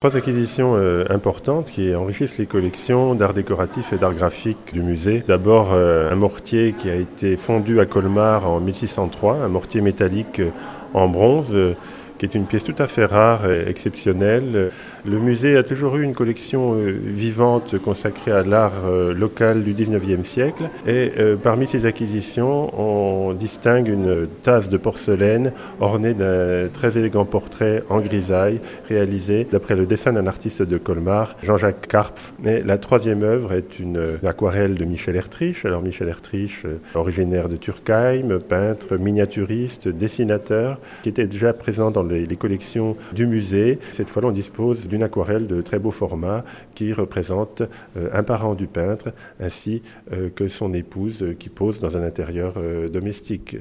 Trois acquisitions euh, importantes qui enrichissent les collections d'art décoratif et d'art graphique du musée. D'abord euh, un mortier qui a été fondu à Colmar en 1603, un mortier métallique euh, en bronze qui est une pièce tout à fait rare et exceptionnelle. Le musée a toujours eu une collection euh, vivante consacrée à l'art euh, local du 19e siècle. Et euh, parmi ces acquisitions, on distingue une tasse de porcelaine ornée d'un très élégant portrait en grisaille réalisé d'après le dessin d'un artiste de Colmar, Jean-Jacques Karpf. Et la troisième œuvre est une aquarelle de Michel Ertrich. Alors Michel Ertrich, originaire de Turkheim, peintre, miniaturiste, dessinateur, qui était déjà présent dans les, collections du musée. Cette fois-là, on dispose d'une aquarelle de très beau format qui représente euh, un parent du peintre ainsi euh, que son épouse qui pose dans un intérieur euh, domestique.